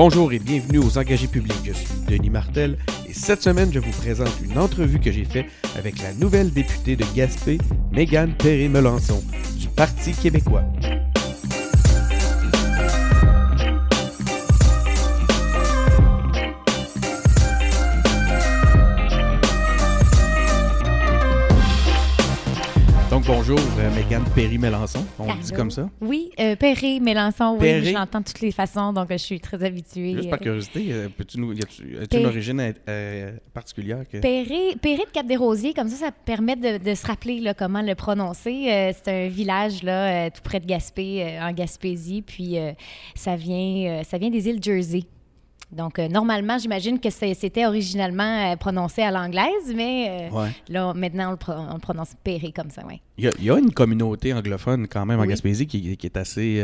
Bonjour et bienvenue aux Engagés publics. Je suis Denis Martel et cette semaine, je vous présente une entrevue que j'ai faite avec la nouvelle députée de Gaspé, Mégane Perry-Melançon, du Parti québécois. Donc bonjour, euh, Mégane Perry-Melançon, on le dit comme ça? Oui, euh, Perry, Mélençon, oui, je l'entends de toutes les façons, donc euh, je suis très habituée. Juste par euh, curiosité, euh, peux-tu nous, as-tu une origine euh, particulière que... Perry, Perry de Cap-des-Rosiers, comme ça, ça permet de, de se rappeler là, comment le prononcer. Euh, c'est un village là, tout près de Gaspé, en Gaspésie, puis ça, vient, ça vient des îles Jersey. Donc, euh, normalement, j'imagine que c'était originalement euh, prononcé à l'anglaise, mais euh, Ouais. là, maintenant, on le, pro- on le prononce Perry comme ça, oui. Il y, a, il y a une communauté anglophone quand même en Oui. Gaspésie qui, qui est assez...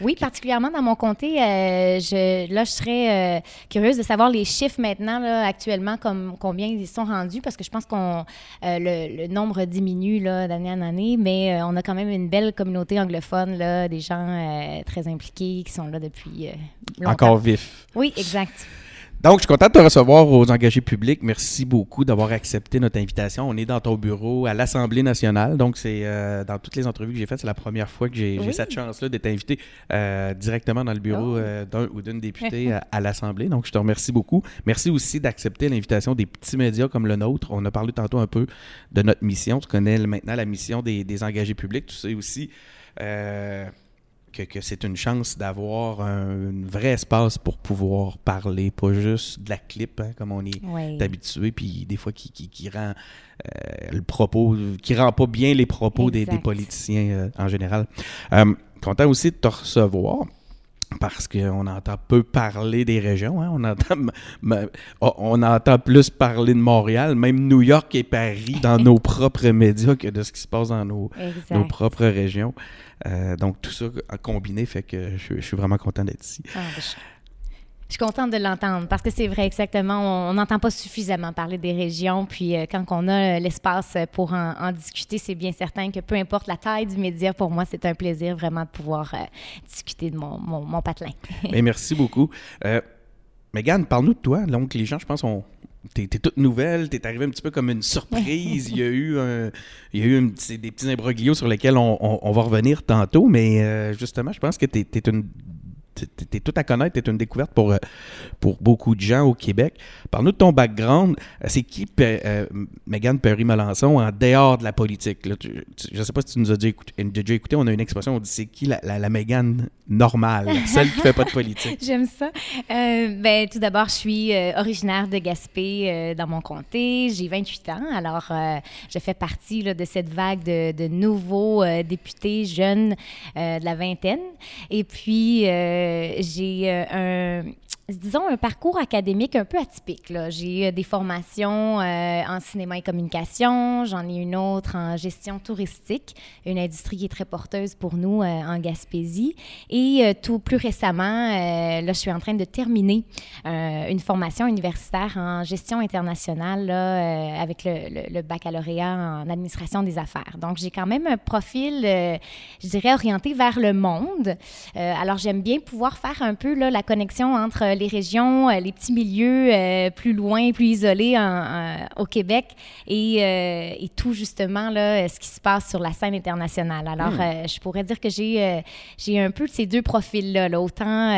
Oui, particulièrement dans mon comté, euh, je, là, je serais euh, curieuse de savoir les chiffres maintenant, là, actuellement, comme combien ils sont rendus, parce que je pense qu'on euh, le, le nombre diminue d'année en année, mais on a quand même une belle communauté anglophone, là, des gens très impliqués qui sont là depuis longtemps. encore vif. Oui, exact. Donc, je suis content de te recevoir aux engagés publics. Merci beaucoup d'avoir accepté notre invitation. On est dans ton bureau à l'Assemblée nationale. Donc, c'est euh, dans toutes les entrevues que j'ai faites, c'est la première fois que j'ai Oui. cette chance-là d'être invité euh, directement dans le bureau Oh. euh, d'un ou d'une députée à, à l'Assemblée. Donc, je te remercie beaucoup. Merci aussi d'accepter l'invitation des petits médias comme le nôtre. On a parlé tantôt un peu de notre mission. Tu connais maintenant la mission des, des engagés publics. Tu sais aussi que, que c'est une chance d'avoir un, un vrai espace pour pouvoir parler, pas juste de la clip, hein, comme on est Oui. habitué, puis des fois qui, qui, qui rend euh, le propos, qui rend pas bien les propos des, politiciens euh, en général. Euh, content aussi de te recevoir. Parce qu'on entend peu parler des régions, hein. on, entend, m- on- entend plus parler de Montréal, même New York et Paris dans nos propres médias que de ce qui se passe dans nos, nos propres régions. Euh, donc tout ça combiné fait que je, je suis vraiment content d'être ici. Ah, ben, je... je suis contente de l'entendre parce que c'est vrai exactement. On n'entend pas suffisamment parler des régions. Puis euh, quand on a euh, l'espace pour en, en discuter, c'est bien certain que peu importe la taille du média, pour moi, c'est un plaisir vraiment de pouvoir euh, discuter de mon, mon, mon patelin. Mais merci beaucoup. Euh, Mégane, parle-nous de toi. Donc les gens, je pense, ont T'es, toute nouvelle, t'es arrivée un petit peu comme une surprise. il y a eu, un- il y a eu des petits imbroglios sur lesquels on, on- on va revenir tantôt, mais euh, justement, je pense que t'es, t'es une t'es, tout à connaître, t'es une découverte pour, euh, pour beaucoup de gens au Québec. Parle-nous de ton background. Euh, C'est qui euh, Mégane Perry-Melançon en dehors de la politique? Je ne sais pas si tu nous as déjà écouté, on a une expression, on dit c'est qui la, la, Mégane normale, celle qui fait pas de politique? J'aime ça. Euh, ben, tout d'abord, je suis euh, originaire de Gaspé dans mon comté. J'ai 28 ans. Alors, je fais partie de cette vague de, de nouveaux députés jeunes de la vingtaine. Et puis, j'ai euh, un disons, un parcours académique un peu atypique. J'ai des formations euh, en cinéma et communication, j'en ai une autre en gestion touristique, une industrie qui est très porteuse pour nous euh, en Gaspésie. Et euh, tout plus récemment, là, je suis en train de terminer une formation universitaire en gestion internationale avec le, le- baccalauréat en administration des affaires. Donc, j'ai quand même un profil, je dirais, orienté vers le monde. Alors, j'aime bien pouvoir faire un peu là, la connexion entre les régions, euh, les petits milieux euh, plus loin, plus isolés en- en- au Québec et, euh, et tout justement là, ce qui se passe sur la scène internationale. Alors, Hmm. je pourrais dire que j'ai j'ai un peu de ces deux profils-là. là. Autant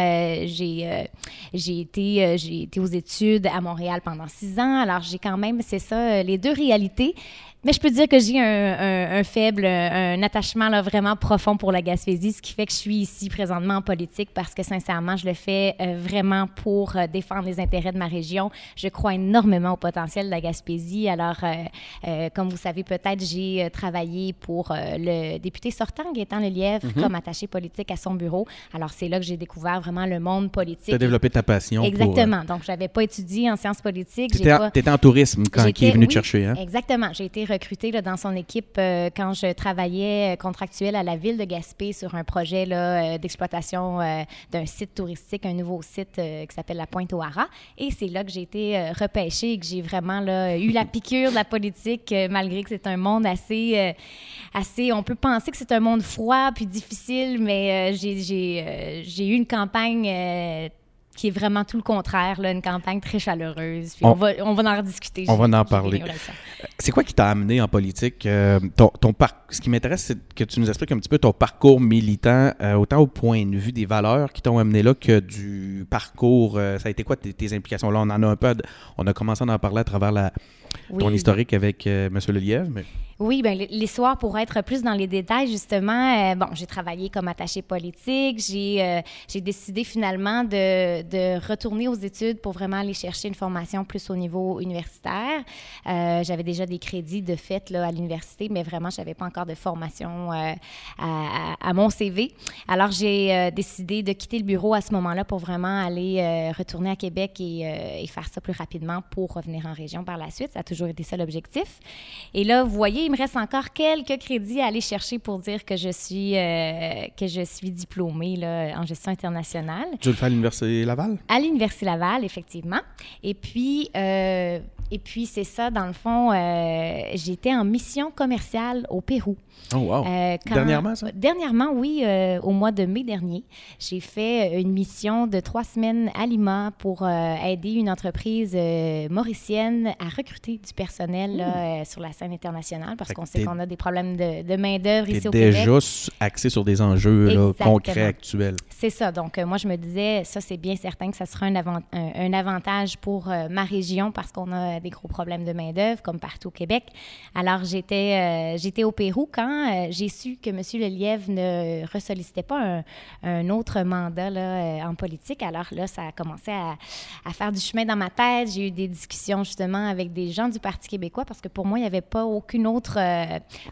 j'ai j'ai été, j'ai été aux études à Montréal pendant six ans, alors j'ai quand même, c'est ça, les deux réalités. Mais je peux dire que j'ai un, un- un faible, un attachement là, vraiment profond pour la Gaspésie, ce qui fait que je suis ici présentement en politique parce que sincèrement, je le fais euh, vraiment pour euh, défendre les intérêts de ma région. Je crois énormément au potentiel de la Gaspésie. Alors, euh, comme vous savez peut-être, j'ai travaillé pour le député sortant, Gaétan Lelièvre, comme attaché politique à son bureau. Alors, c'est là que j'ai découvert vraiment le monde Tu politique. as développé ta passion. pour, Exactement. Donc, je n'avais pas étudié en sciences politiques. Tu étais, pas- en- tourisme quand il est venu te chercher. Hein? Exactement. J'ai été recrutée là, dans son équipe euh, quand je travaillais euh, contractuel à la ville de Gaspé sur un projet euh, d'exploitation d'un site touristique, un nouveau site qui s'appelle la Pointe-aux-Haras. Et c'est là que j'ai été repêchée et que j'ai vraiment là, eu la piqûre de la politique, malgré que c'est un monde assez, assez... On peut penser que c'est un monde froid puis difficile, mais j'ai, j'ai, j'ai eu une campagne... qui est vraiment tout le contraire, là, une campagne très chaleureuse. On, On- va, on va en rediscuter. On va en parler. C'est quoi qui t'a amené en politique? Euh, ton, ton par- Ce qui m'intéresse, c'est que tu nous expliques un petit peu ton parcours militant, euh, autant au point de vue des valeurs qui t'ont amené là que du parcours. euh, ça a été quoi tes, tes implications? Là, on en a un peu. On a commencé à en parler à travers la, ton historique avec euh, M. Lelièvre, mais Oui, ben, l'histoire, pour être plus dans les détails, justement, euh, bon, j'ai travaillé comme attachée politique. J'ai euh, j'ai décidé finalement de, de retourner aux études pour vraiment aller chercher une formation plus au niveau universitaire. Euh, J'avais déjà des crédits de fait là, à l'université, mais vraiment, je n'avais pas encore de formation à, mon CV. Alors, j'ai décidé de quitter le bureau à ce moment-là pour vraiment aller retourner à Québec et, et faire ça plus rapidement pour revenir en région par la suite. A toujours été ça l'objectif. Et là, vous voyez, il me reste encore quelques crédits à aller chercher pour dire que je suis, euh, que je suis diplômée là, en gestion internationale. tu le faire à l'Université Laval? À l'Université Laval, effectivement. Et puis, euh, et puis c'est ça, dans le fond, euh, j'étais en mission commerciale au Pérou. Oh, wow. Euh, quand- Dernièrement, ça? Dernièrement, oui, euh, au mois de mai dernier, j'ai fait une mission de trois semaines à Lima pour euh, aider une entreprise euh, mauricienne à recruter du personnel là, euh, sur la scène internationale parce qu'on sait qu'on a des problèmes de, de main-d'œuvre ici au Québec. déjà axé sur des enjeux là, concrets, actuels. C'est ça. Donc, euh, moi, je me disais, ça, c'est bien certain que ça sera un, avant- un- un avantage pour euh, ma région parce qu'on a des gros problèmes de main-d'œuvre, comme partout au Québec. Alors, j'étais euh, j'étais au Pérou quand euh, j'ai su que M. Lelièvre ne ressollicitait pas un, un autre mandat là, euh, en politique. Alors là, ça a commencé à, à faire du chemin dans ma tête. J'ai eu des discussions justement avec des gens du Parti québécois parce que pour moi, il n'y avait pas aucune autre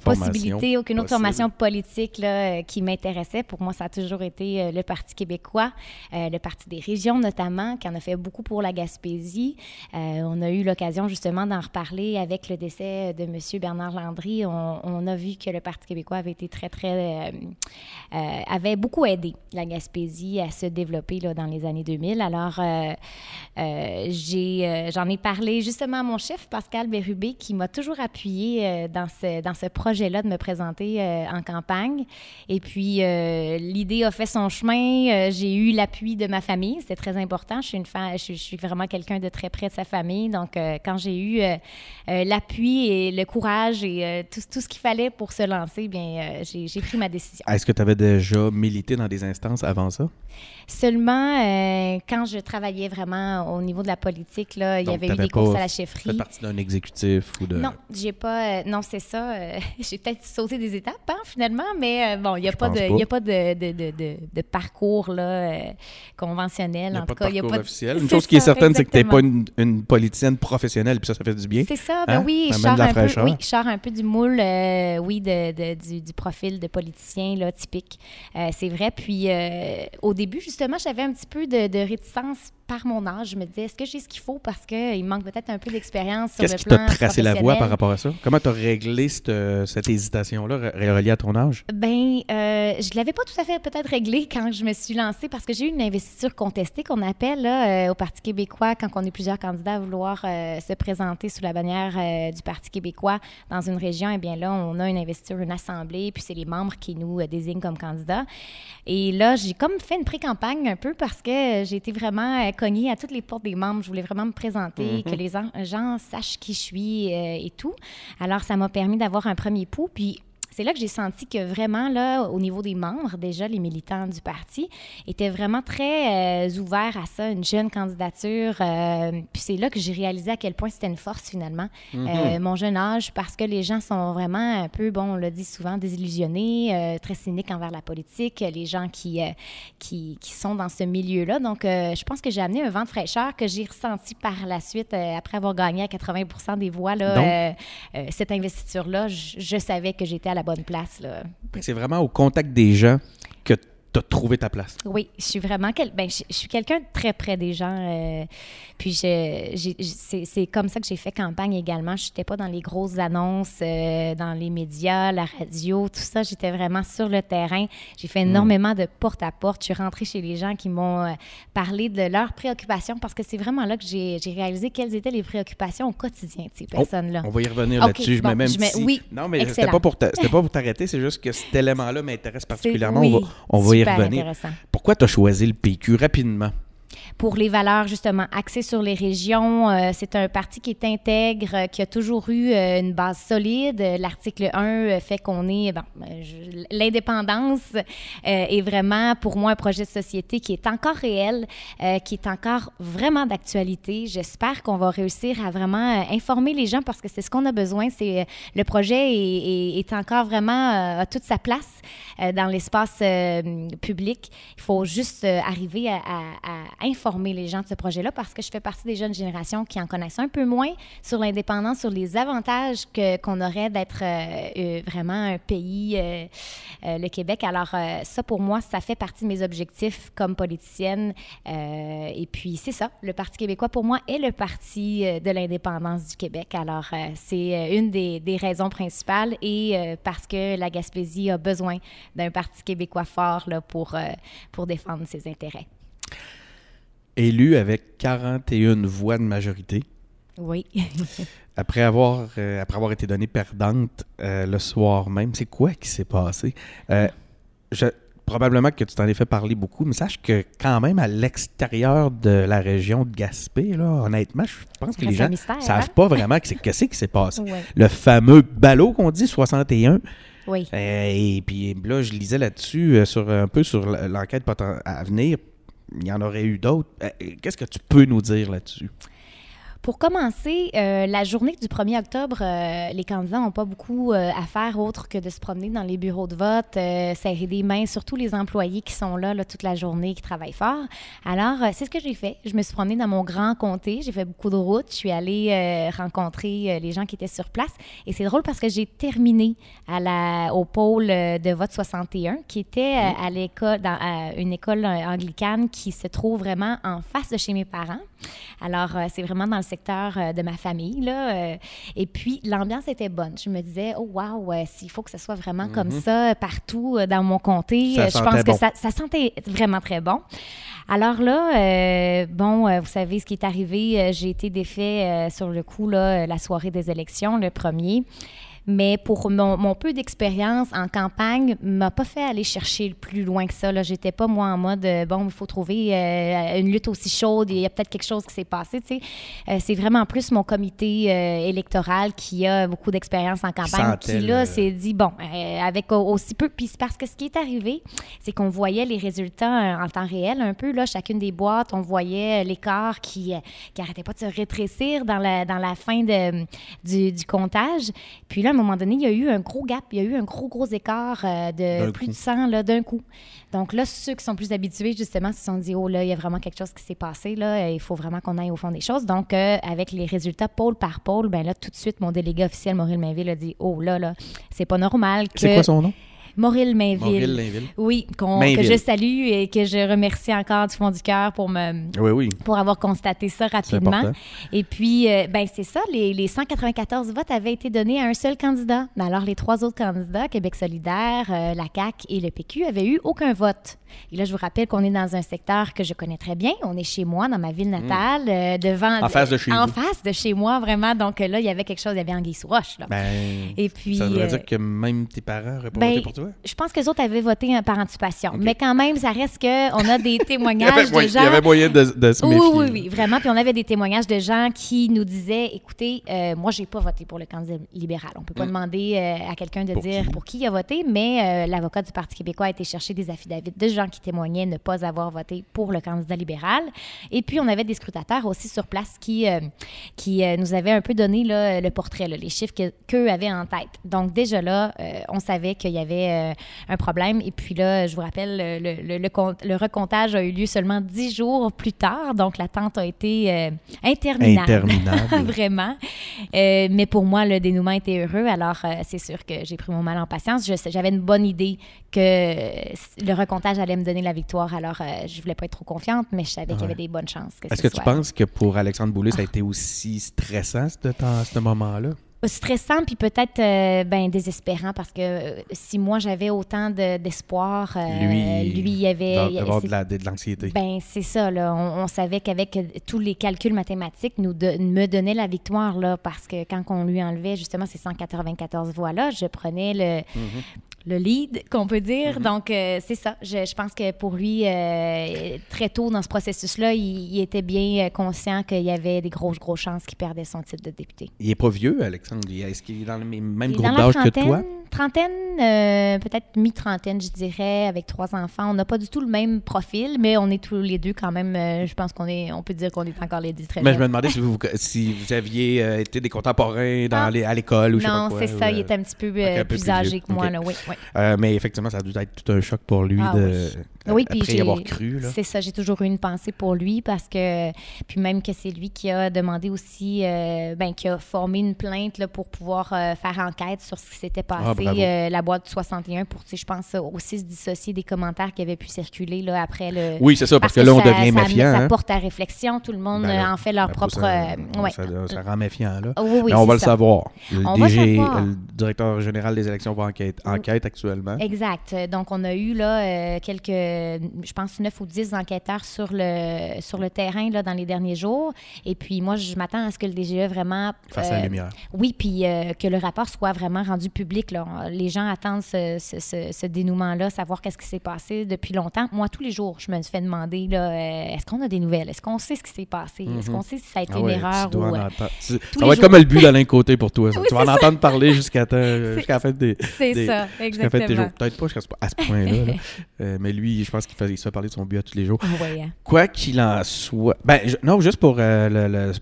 possibilité, aucune autre formation politique là, qui m'intéressait. Pour moi, ça a toujours été le Parti québécois, le Parti des régions notamment, qui en a fait beaucoup pour la Gaspésie. On a eu l'occasion justement d'en reparler avec le décès de M. Bernard Landry. On, a vu que le Parti québécois avait été très, très... euh, euh, avait beaucoup aidé la Gaspésie à se développer là, dans les années 2000. Alors, euh, j'ai, j'en ai parlé justement à mon chef, Pascal Bérubé, qui m'a toujours appuyé dans ce, dans ce projet-là de me présenter en campagne. Et puis, l'idée a fait son chemin. J'ai eu l'appui de ma famille. C'était très important. Je suis, une je suis vraiment quelqu'un de très près de sa famille. Donc, euh, quand j'ai eu euh, euh, l'appui et le courage et euh, tout, tout ce qu'il fallait pour se lancer, bien, j'ai, pris ma décision. Est-ce que tu avais déjà milité dans des instances avant ça? Seulement, quand je travaillais vraiment au niveau de la politique, là, il y avait eu des courses à la chefferie. partie d'un exécutif ou de... Non, j'ai pas. non, c'est ça. j'ai peut-être sauté des étapes, hein, finalement, mais bon, il n'y a, pas de- pas. il y a pas de, de, de, de, de parcours là, euh, conventionnel. Il n'y a en pas tout de cas, il y a parcours pas officiel. Une chose qui est certaine, c'est que tu n'es pas une politicienne professionnelle, puis ça, ça fait du bien. C'est ça, ben Hein? oui, je sors, un peu, oui, je un peu du moule, euh, oui, de, de- du, du profil de politicien là, typique. Euh, c'est vrai. Puis euh, au début, justement, j'avais un petit peu de, de réticence par mon âge. Je me disais, est-ce que j'ai ce qu'il faut parce qu'il manque peut-être un peu d'expérience sur le Qu'est-ce qui plan t'a tracé la voie par rapport à ça? Comment tu as réglé cette, cette hésitation-là re- reliée à ton âge? Ben, euh, je l'avais pas tout à fait peut-être réglé quand je me suis lancée parce que j'ai eu une investiture contestée qu'on appelle là, euh, au Parti québécois quand on est plusieurs candidats à vouloir euh, se présenter sous la bannière euh, du Parti québécois dans une région. Eh bien là, on a une investiture, une assemblée, puis c'est les membres qui nous désignent comme candidats. Et là, j'ai comme fait une pré-campagne un peu parce que j'ai été vraiment à toutes les portes des membres. Je voulais vraiment me présenter, que les en- gens sachent qui je suis euh, et tout. Alors, ça m'a permis d'avoir un premier pouls. Puis, c'est là que j'ai senti que vraiment, là, au niveau des membres, déjà, les militants du parti étaient vraiment très euh, ouverts à ça, une jeune candidature. euh, puis c'est là que j'ai réalisé à quel point c'était une force, finalement, euh, mon jeune âge, parce que les gens sont vraiment un peu, bon, on le dit souvent, désillusionnés, très cyniques envers la politique, les gens qui, qui, qui sont dans ce milieu-là. Donc, je pense que j'ai amené un vent de fraîcheur que j'ai ressenti par la suite, après avoir gagné à 80% des voix, là, Donc- cette investiture-là, je, je savais que j'étais à C'est vraiment au contact des gens tu as trouvé ta place. Oui, je suis vraiment quel... ben, je, je suis quelqu'un de très près des gens. euh, puis c'est, c'est comme ça que j'ai fait campagne également. Je n'étais pas dans les grosses annonces, euh, dans les médias, la radio, tout ça. J'étais vraiment sur le terrain. J'ai fait énormément de porte-à-porte. Je suis rentrée chez les gens qui m'ont euh, parlé de leurs préoccupations parce que c'est vraiment là que j'ai, j'ai réalisé quelles étaient les préoccupations au quotidien de ces Oh, personnes-là. On va y revenir là-dessus. Je bon, mets même je mets- si- oui, Non, mais c'était excellent. pas pour ta- c'était pas pour t'arrêter, c'est juste que cet élément-là m'intéresse particulièrement. oui, on va, on va y super revenir. Pourquoi tu as choisi le PQ rapidement? pour les valeurs justement axées sur les régions. Euh, c'est un parti qui est intègre, euh, qui a toujours eu euh, une base solide. L'article 1 fait qu'on est... Bon, l'indépendance est vraiment pour moi un projet de société qui est encore réel, qui est encore vraiment d'actualité. J'espère qu'on va réussir à vraiment informer les gens parce que c'est ce qu'on a besoin. C'est le projet est, est, encore vraiment à toute sa place dans l'espace public. Il faut juste arriver à, informer les gens de ce projet-là parce que je fais partie des jeunes générations qui en connaissent un peu moins sur l'indépendance, sur les avantages qu'on aurait d'être euh, euh, vraiment un pays, euh, le Québec. Alors, ça, pour moi, ça fait partie de mes objectifs comme politicienne. et puis, c'est ça. Le Parti québécois, pour moi, est le parti de l'indépendance du Québec. Alors, c'est une des, raisons principales et parce que la Gaspésie a besoin d'un Parti québécois fort là, pour, pour défendre ses intérêts élu avec 41 voix de majorité. Oui. après, avoir, euh, après avoir été donnée perdante euh, le soir même, c'est quoi qui s'est passé? Euh, je, probablement que tu t'en es fait parler beaucoup, mais sache que quand même à l'extérieur de la région de Gaspé, là, honnêtement, je pense que les gens ne savent hein? pas vraiment ce que c'est qui s'est passé. Le fameux ballot qu'on dit 61. Oui. et puis là, je lisais là-dessus sur un peu sur l'enquête à venir il y en aurait eu d'autres. Euh, qu'est-ce que tu peux nous dire là-dessus? Pour commencer, euh, la journée du 1er octobre, euh, les candidats n'ont pas beaucoup euh, à faire autre que de se promener dans les bureaux de vote, serrer des mains, surtout les employés qui sont là, toute la journée, qui travaillent fort. Alors, c'est ce que j'ai fait. Je me suis promenée dans mon grand comté, j'ai fait beaucoup de routes, je suis allée rencontrer les gens qui étaient sur place. Et c'est drôle parce que j'ai terminé à la, au pôle de vote 61, qui était à l'école, dans une école anglicane qui se trouve vraiment en face de chez mes parents. Alors, c'est vraiment dans le secteur euh, de ma famille. Là, euh, et puis, l'ambiance était bonne. Je me disais, oh, wow, s'il faut que ce soit vraiment comme mhm. ça partout euh, dans mon comté, je pense que ça, ça, sentait vraiment très bon. Alors là, bon, vous savez ce qui est arrivé. J'ai été défait sur le coup, là, la soirée des élections, le premier. Mais pour mon, peu d'expérience en campagne, m'a pas fait aller chercher plus loin que ça. Là, j'étais pas moi en mode euh, bon, il faut trouver euh, une lutte aussi chaude. Il y a peut-être quelque chose qui s'est passé. Tu sais, euh, c'est vraiment plus mon comité électoral qui a beaucoup d'expérience en campagne qui là s'est dit bon, avec aussi peu. Puis parce que ce qui est arrivé, c'est qu'on voyait les résultats en temps réel un peu là, chacune des boîtes, on voyait l'écart qui qui arrêtait pas de se rétrécir dans la dans la fin de, du, du comptage. Puis là moment donné, il y a eu un gros gap, il y a eu un gros, gros écart euh, de plus de 100 d'un coup. Donc là, ceux qui sont plus habitués, justement, se sont dit, oh là, il y a vraiment quelque chose qui s'est passé, là, il faut vraiment qu'on aille au fond des choses. Donc, euh, avec les résultats pôle par pôle, ben là, tout de suite, mon délégué officiel, Maurice Mainville, a dit, oh là, là, c'est pas normal que... C'est quoi son nom? Maurice Mainville. Oui, que je salue et que je remercie encore du fond du cœur pour me pour avoir constaté ça rapidement. Et puis, euh, ben c'est ça, les, les, 194 votes avaient été donnés à un seul candidat. Alors, les trois autres candidats, Québec solidaire, euh, la CAQ et le PQ, avaient eu aucun vote. Et là, je vous rappelle qu'on est dans un secteur que je connais très bien. On est chez moi, dans ma ville natale, mm. euh, devant... En face de chez En face de chez moi, vraiment. Donc là, il y avait quelque chose, il y avait Anguille sous roche. Là. Ben, et puis, ça veut dire que même tes parents n'auraient pas ben, voté pour toi? Je pense que les autres avaient voté par anticipation. Mais quand même, ça reste qu'on a des témoignages de gens. Il y avait moyen de, se méfier. Oui, oui, oui, vraiment. Puis on avait des témoignages de gens qui nous disaient écoutez, euh, moi, j'ai pas voté pour le candidat libéral. On peut pas mm. demander euh, à quelqu'un de dire pour qui il a voté, mais euh, l'avocat du Parti québécois a été chercher des affidavits de gens qui témoignaient ne pas avoir voté pour le candidat libéral. Et puis, on avait des scrutateurs aussi sur place qui, qui nous avaient un peu donné le portrait, les chiffres qu'eux avaient en tête. Donc, déjà là, on savait qu'il y avait un problème. Et puis là, je vous rappelle, le, le, le, recomptage a eu lieu seulement dix jours plus tard. Donc, l'attente a été euh, interminable. Interminable. Vraiment. Euh, mais pour moi, le dénouement était heureux. Alors, euh, c'est sûr que j'ai pris mon mal en patience. J'avais une bonne idée que le recomptage allait me donner la victoire. Alors, je voulais pas être trop confiante, mais je savais qu'il y avait des bonnes chances. Est-ce que tu penses que pour Alexandre Boulay, ça a été aussi stressant, ce, ce moment-là? stressant puis peut-être euh, ben désespérant parce que euh, si moi j'avais autant d'espoir euh, lui, lui il y avait d'avoir de l'anxiété ben c'est ça là on, savait qu'avec tous les calculs mathématiques nous me donnait la victoire là parce que quand on lui enlevait justement ces 194 voix là je prenais le mm-hmm le lead, qu'on peut dire. Mm-hmm. Donc, euh, c'est ça. Je, je pense que pour lui, euh, très tôt dans ce processus-là, il, il était bien euh, conscient qu'il y avait des grosses, grosses chances qu'il perdait son titre de député. Il est pas vieux, Alexandre. Est-ce qu'il est dans le même Il groupe d'âge que toi? Trentaine, euh, peut-être mi-trentaine, je dirais, avec trois enfants. On n'a pas du tout le même profil, mais on est tous les deux quand même. euh, je pense qu'on est, on peut dire qu'on est encore les deux très Mais je me demandais si vous, si vous aviez euh, été des contemporains dans Ah. les, à l'école ou je sais pas Non, quoi. c'est ou, ça. Il est un petit peu, ok, un peu plus plus âgé que moi. Là, oui, oui. mais effectivement, ça a dû être tout un choc pour lui Ah de, oui. Puis après y avoir cru. Là. C'est ça, j'ai toujours eu une pensée pour lui parce que, puis même que c'est lui qui a demandé aussi, ben, qui a formé une plainte là, pour pouvoir faire enquête sur ce qui s'était passé, Ah, bravo. Euh, la boîte 61, pour, je pense, aussi se dissocier des commentaires qui avaient pu circuler là, après le. Oui, c'est ça, parce, que, là, on ça- devient ça, méfiant. Ça hein. porte à réflexion, tout le monde Ben là, euh, en fait leur Ben, propre. Ça, euh, ouais. ça, rend méfiant, là. Oui, oui, Mais on va le savoir. Le On va DG, savoir. le directeur général des élections va enquête, enquête actuellement. Exact. Donc, on a eu là quelques, je pense, 9 ou 10 enquêteurs sur le, sur le terrain là, dans les derniers jours. Et puis, moi, je m'attends à ce que le DGE vraiment. Face à la lumière. Oui, puis que le rapport soit vraiment rendu public. Là. Les gens attendent ce, ce- ce- ce dénouement-là, savoir qu'est-ce qui s'est passé depuis longtemps. Moi, tous les jours, je me fais demander là, euh, est-ce qu'on a des nouvelles? Est-ce qu'on sait ce qui s'est passé? Est-ce qu'on sait si ça a été Ah une erreur? ou, euh, tu- Ça va être comme le but d'Alain Côté pour toi. ça. Oui, tu vas en ça. entendre parler jusqu'à la fin des. C'est ça, jusqu'à la fin de tes exactement. jours. Peut-être pas jusqu'à ce- à ce point-là. là. Euh, mais lui, je pense qu'il fait- il se fait parler de son but à tous les jours. Ah ouais, hein. Quoi qu'il en soit. Ben, je- non, juste pour euh, le, le-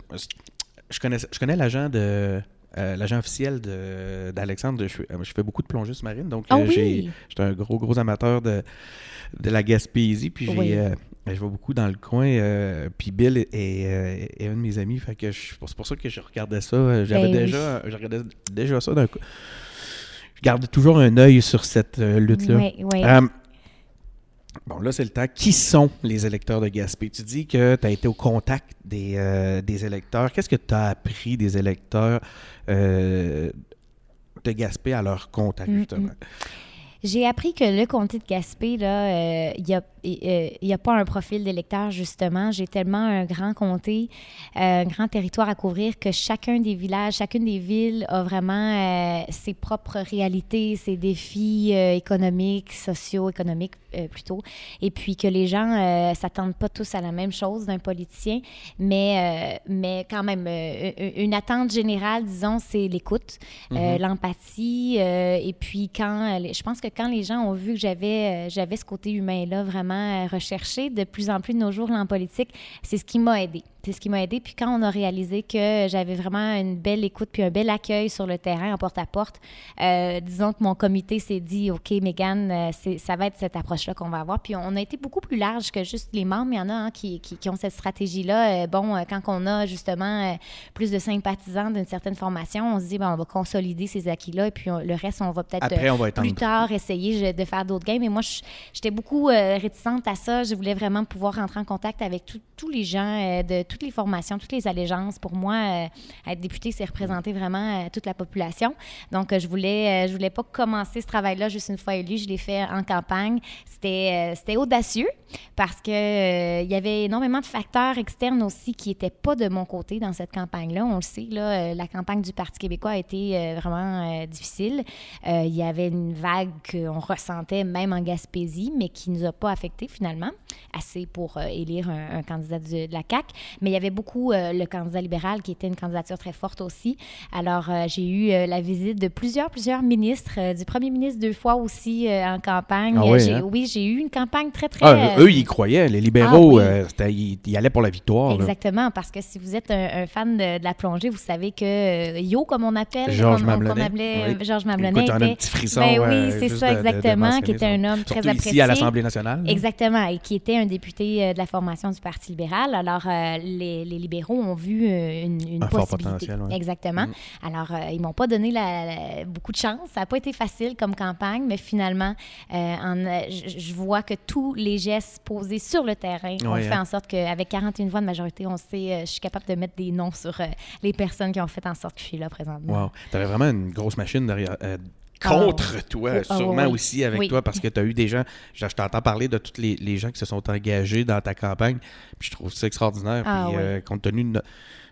Je connais, je connais l'agent de. Euh, l'agent officiel d'Alexandre, je, fais- euh, je fais beaucoup de plongée sous-marine, donc j'ai- oui! j'étais un gros, gros amateur de, de la Gaspésie, puis Oui. euh, je vais beaucoup dans le coin, euh, puis Bill est, est, est un de mes amis, fait que c'est pour ça que je regardais ça, j'avais Ben oui. déjà, je regardais déjà ça d'un coup. Je gardais toujours un œil sur cette lutte-là. Euh, bon, là, c'est le temps. Qui sont les électeurs de Gaspé? Tu dis que tu as été au contact des, euh, des électeurs. Qu'est-ce que tu as appris des électeurs euh, de Gaspé à leur contact, Mm, justement? J'ai appris que le comté de Gaspé, là, euh, il n'y a, euh, il y a pas un profil d'électeur, justement. J'ai tellement un grand comté, euh, un grand territoire à couvrir que chacun des villages, chacune des villes a vraiment euh, ses propres réalités, ses défis euh, économiques, socio-économiques euh, plutôt. Et puis que les gens ne s'attendent pas tous à la même chose d'un politicien, mais, euh, mais quand même, euh, une attente générale, disons, c'est l'écoute, euh, l'empathie. euh, et puis quand, je pense que quand les gens ont vu que j'avais, euh, j'avais ce côté humain-là vraiment euh, recherché, de plus en plus de nos jours en politique, c'est ce qui m'a aidé. C'est ce qui m'a aidé. Puis quand on a réalisé que j'avais vraiment une belle écoute puis un bel accueil sur le terrain en porte-à-porte, euh, disons que mon comité s'est dit, OK, Megan, euh, ça va être cette approche-là qu'on va avoir. Puis on a été beaucoup plus large que juste les membres. Il y en a hein, qui, qui- qui ont cette stratégie-là. Euh, bon, quand on a justement plus de sympathisants d'une certaine formation, on se dit, bon, on va consolider ces acquis-là. Et puis on- le reste, on va peut-être Après, on va étendre. plus tard essayer de faire d'autres games. Mais moi, j'étais beaucoup réticente à ça. Je voulais vraiment pouvoir rentrer en contact avec tout- tous les gens de toutes les formations, toutes les allégeances. Pour moi, euh, être député, c'est représenter vraiment euh, toute la population. Donc, euh, je voulais, je voulais pas commencer ce travail-là juste une fois élu. Je l'ai fait en campagne. C'était, c'était audacieux parce que il y avait énormément de facteurs externes aussi qui étaient pas de mon côté dans cette campagne-là. On le sait, la campagne du Parti québécois a été vraiment difficile. Il y avait une vague qu'on ressentait même en Gaspésie, mais qui nous a pas affecté finalement, assez pour élire un, candidat de, la CAQ. Il y avait beaucoup euh, le candidat libéral qui était une candidature très forte aussi. Alors, euh, j'ai eu euh, la visite de plusieurs, plusieurs ministres, du premier ministre deux fois aussi en campagne. Ah oui, j'ai- hein? Oui, j'ai eu une campagne très, très... Ah, eux, ils croyaient. Les libéraux, Ah, oui. ils, allaient pour la victoire. là. Exactement, parce que si vous êtes un, un fan de, de la plongée, vous savez que Yo, comme on appelle, Georges appelait oui. Georges Écoute, ai un était- petit frisson. Ben oui, c'est ça, de- de- de exactement, qui était un homme très ici, apprécié. à l'Assemblée nationale. Exactement, et qui était un député de la formation du Parti libéral. Alors, euh, les, les libéraux ont vu euh, une, une Un fort possibilité. potentiel, ouais. Exactement. Mm. Alors, euh, ils m'ont pas donné la- la- beaucoup de chance. Ça n'a pas été facile comme campagne, mais finalement, euh, en, euh, je je vois que tous les gestes posés sur le terrain ont Ouais, fait hein. en sorte qu'avec 41 voix de majorité, on sait, je suis capable de mettre des noms sur les personnes qui ont fait en sorte que je suis là présentement. Wow. T'avais vraiment une grosse machine derrière. Euh, Ah, contre toi. Ah, sûrement aussi avec Oui. toi, parce que tu as eu des gens. Je, je t'entends parler de tous les, les gens qui se sont engagés dans ta campagne, puis je trouve ça extraordinaire. Ah, puis, oui. euh, compte tenu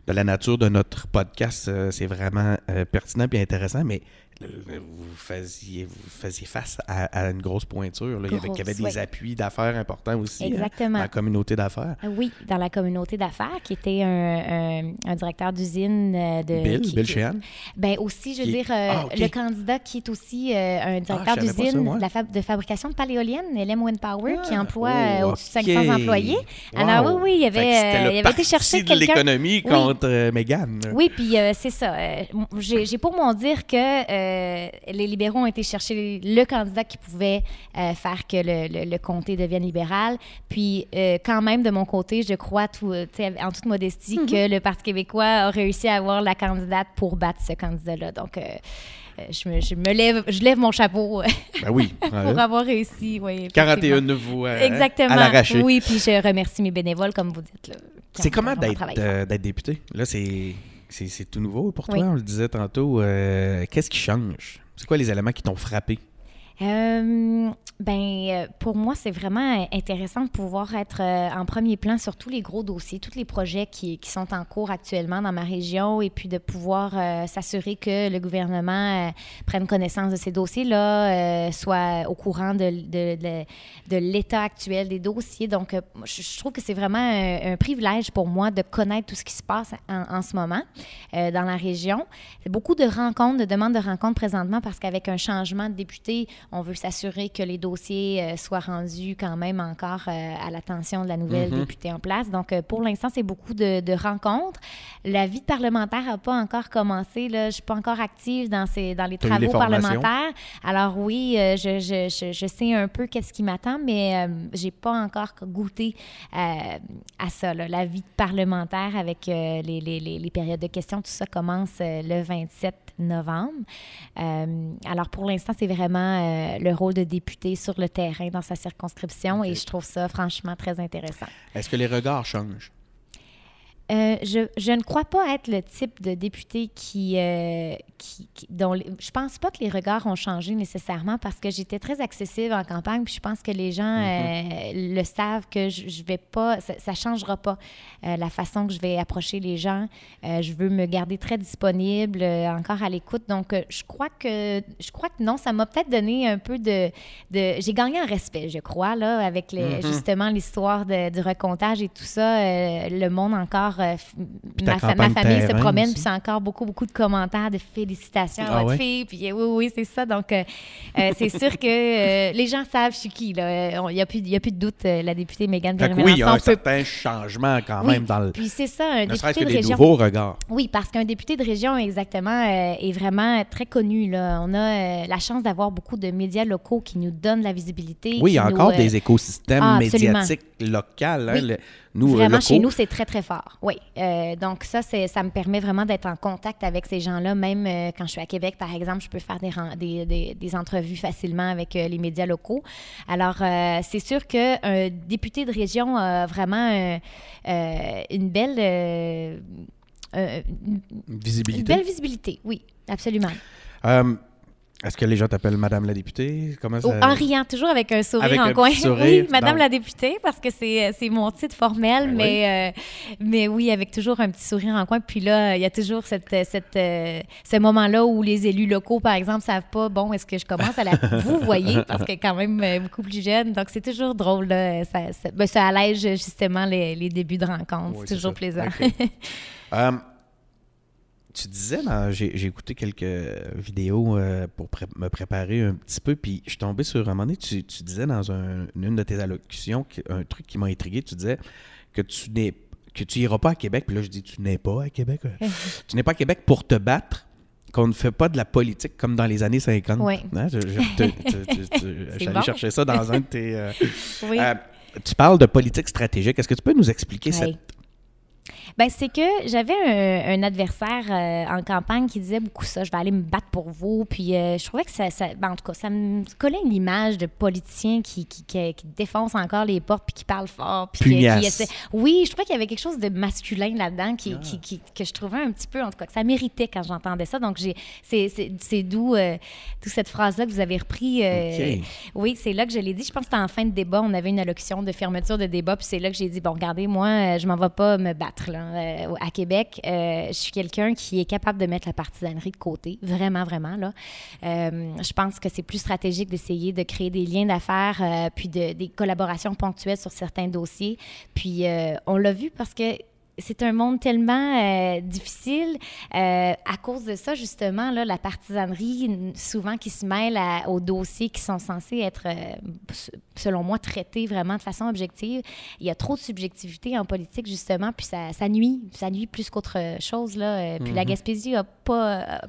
de la nature de notre podcast, euh, c'est vraiment euh, pertinent et intéressant. Mais vous faisiez, vous faisiez face à, une grosse pointure. Là. il, y avait, il y avait des ouais. appuis d'affaires importants aussi. hein, Exactement. dans la communauté d'affaires. Euh, Oui, dans la communauté d'affaires, qui était un, un- un directeur d'usine euh, de... Bill, qui- Bill qui-. Ben aussi, je veux Qui- dire, euh, Ah, le candidat qui est aussi euh, un directeur pas d'usine de, fab- de fabrication de paléoliennes, LM Wind Power, qui Ah, emploie oh, au-dessus de ok. 500 employés. Alors oui, oui, il y avait, euh, il avait été chercher de quelqu'un- l'économie Oui. contre euh, Meghan. Oui, puis c'est ça. j'ai pour mon dire que euh, les libéraux ont été chercher le candidat qui pouvait euh, faire que le, le- le comté devienne libéral. Puis euh, quand même, de mon côté, je crois, tout, euh, en toute modestie, Mhm. que le Parti québécois a réussi à avoir la candidate pour battre ce candidat-là. Donc, euh, euh, je, me, je me lève, je lève mon chapeau euh, Ben oui. pour avoir réussi. Oui, 41 voix hein, Exactement. à l'arraché. Oui, puis je remercie mes bénévoles, comme vous dites. C'est comment euh, d'être député? Là, c'est c'est- tout nouveau pour toi, Oui. on le disait tantôt. Euh, Qu'est-ce qui change? C'est quoi les éléments qui t'ont frappé? Euh, ben, euh, pour moi, c'est vraiment intéressant de pouvoir être euh, en premier plan sur tous les gros dossiers, tous les projets qui, qui sont en cours actuellement dans ma région et puis de pouvoir s'assurer que le gouvernement prenne connaissance de ces dossiers-là, soit au courant de, de, l'état actuel des dossiers. Donc, je, trouve que c'est vraiment un, un privilège pour moi de connaître tout ce qui se passe en, en ce moment dans la région. Beaucoup de rencontres, de demandes de rencontres présentement parce qu'avec un changement de député, on veut s'assurer que les dossiers euh, soient rendus quand même encore euh, à l'attention de la nouvelle Mhm. députée en place. Donc, euh, pour l'instant, c'est beaucoup de, de rencontres. La vie de parlementaire n'a pas encore commencé. Là. Je ne suis pas encore active dans, ces, dans les travaux parlementaires. Alors oui, je, je, je, je sais un peu qu'est-ce qui m'attend, mais euh, j'ai pas encore goûté euh, à ça. là. La vie de parlementaire avec euh, les, les, les, périodes de questions, tout ça commence le 27 novembre. Alors pour l'instant, c'est vraiment euh, le rôle de député sur le terrain dans sa circonscription et je trouve ça franchement très intéressant. Est-ce que les regards changent? Euh, je, je ne crois pas être le type de député qui, euh, qui, qui- dont les- je pense pas que les regards ont changé nécessairement parce que j'étais très accessible en campagne puis je pense que les gens euh, le savent que je, je vais pas ça, ça changera pas la façon que je vais approcher les gens. Je veux me garder très disponible encore à l'écoute. Donc je crois que je crois que non ça m'a peut-être donné un peu de, de j'ai gagné en respect je crois là avec les, Mhm. justement l'histoire du recomptage et tout ça le monde encore euh, ma, fa- ma campagne famille se promène puis c'est encore beaucoup beaucoup de commentaires de félicitations Ah à votre ouais? fille puis euh, oui oui c'est ça donc euh, c'est sûr que les gens savent je suis qui il y a plus il y a plus de doute la députée Mégane que oui, il y a un peut certain changement quand Oui. même dans le. puis c'est ça un Ne député que de des région nouveaux regards. oui, parce qu'un député de région, exactement, est vraiment très connu. Là. On a la chance d'avoir beaucoup de médias locaux qui nous donnent la visibilité. Oui, il y a encore des écosystèmes ah, médiatiques locaux. hein, Oui. le- nous, Vraiment, locaux. chez nous, c'est très, très fort. Oui. Euh, donc, ça, ça me permet vraiment d'être en contact avec ces gens-là. Même euh, quand je suis à Québec, par exemple, je peux faire des, des, des- des entrevues facilement avec euh, les médias locaux. Alors, c'est sûr qu'un député de région a vraiment une belle. euh, une- Visibilité. belle visibilité, oui, absolument. Est-ce que les gens t'appellent Madame la députée? Comment Oh, ça... en riant, toujours avec un sourire Avec en un coin. sourire oui, Madame dans- la députée, parce que c'est, c'est mon titre formel, Ben mais, euh, mais oui, avec toujours un petit sourire en coin. Puis là, il y a toujours cette, cette, euh, ce moment-là où les élus locaux, par exemple, savent pas, bon, est-ce que je commence à la vous voyez, parce est quand même euh, beaucoup plus jeune. Donc, c'est toujours drôle. Là. Ça, ça, ben, ça allège justement les, les débuts de rencontre. Oui, c'est toujours ça. plaisant. Euh, tu disais, j'ai écouté quelques vidéos euh, pour pré- me préparer un petit peu, puis je suis tombé sur un moment donné, tu, tu disais dans un- une de tes allocutions un truc qui m'a intrigué, tu disais que tu n'es que tu iras pas à Québec, puis là je dis tu n'es pas à Québec. euh. tu n'es pas à Québec pour te battre, qu'on ne fait pas de la politique comme dans les années 50. Oui. Hein, bon. chercher ça dans un de tes... euh, oui. euh, tu parles de politique stratégique. Est-ce que tu peux nous expliquer Ouais. cette... Ben, c'est que j'avais un, un adversaire euh, en campagne qui disait beaucoup ça. Je vais aller me battre pour vous. Puis euh, je trouvais que ça, ça- ben, en tout cas, ça me collait une image de politicien qui, qui, qui, qui défonce encore les portes puis qui parle fort. Puis qui essaie- Oui, je trouvais qu'il y avait quelque chose de masculin là-dedans Ah. qui, qui- qui- que je trouvais un petit peu, en tout cas, que ça méritait quand j'entendais ça. Donc, c'est, d'où, euh, cette phrase-là que vous avez repris. euh, oui, c'est là que je l'ai dit. Je pense que c'était en fin de débat. On avait une allocution de fermeture de débat. Puis c'est là que j'ai dit, bon, regardez, moi, je m'en vais pas me battre. Là, à Québec. je suis quelqu'un qui est capable de mettre la partisanerie de côté, vraiment, vraiment. Là. je pense que c'est plus stratégique d'essayer de créer des liens d'affaires, puis de, des collaborations ponctuelles sur certains dossiers. Puis on l'a vu parce que c'est un monde tellement euh, difficile euh, à cause de ça, justement, là, la partisanerie, souvent qui se mêle aux dossiers qui sont censés être, euh, selon moi, traités vraiment de façon objective. Il y a trop de subjectivité en politique, justement, puis ça, ça nuit, ça nuit plus qu'autre chose. Là. Puis la mhm. Gaspésie ne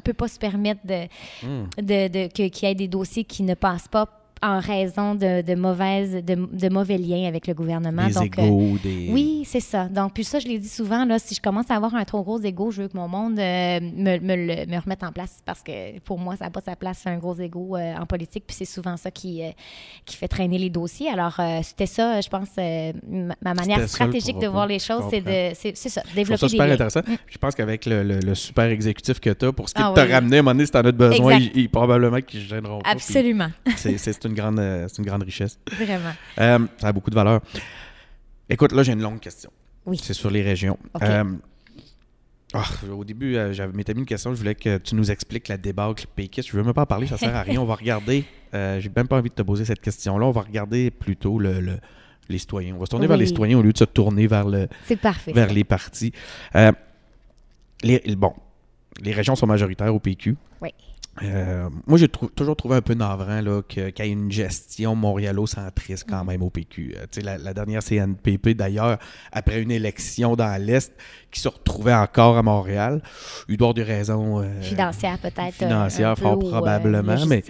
peut pas se permettre de, mm. de, de qu'il y ait des dossiers qui ne passent pas en raison de, de mauvaises, de, de, mauvais liens avec le gouvernement. Des Donc, égaux, des... Oui, c'est ça. Donc, puis ça, je l'ai dit souvent, là, si je commence à avoir un trop gros égo, je veux que mon monde euh, me, me, me, remette en place parce que pour moi, ça n'a pas sa place, un gros égo euh, en politique. Puis c'est souvent ça qui, euh, qui fait traîner les dossiers. Alors, c'était ça, je pense, ma manière stratégique de voir les choses, c'est de c'est ça, développer ça super intéressant. Mm. Je pense qu'avec le, le, super exécutif que tu as, pour ce qui ah, te ramener à un moment donné, si tu en as besoin, il, probablement qu'ils ne gêneront pas. Absolument. C'est une grande, euh, c'est une grande richesse. Vraiment. Euh, ça a beaucoup de valeur. Écoute, là, j'ai une longue question. Oui. C'est sur les régions. Euh, ah, au début, j'avais mis une question. Je voulais que tu nous expliques la débâcle péquiste. Je ne veux même pas en parler, ça sert à rien. On va regarder. j'ai même pas envie de te poser cette question-là. On va regarder plutôt le, les citoyens. On va se tourner vers les citoyens au lieu de se tourner vers, le, vers les partis. les, bon, les régions sont majoritaires au PQ. Oui. Euh, moi, j'ai toujours trouvé un peu navrant qu'il y ait une gestion montréalo-centriste quand mm. même au PQ. Euh, la, la, dernière CNPP, d'ailleurs, après une élection dans l'Est, qui se retrouvait encore à Montréal, il doit avoir des raisons... Euh, financières peut-être. Financières, fort probablement. mais,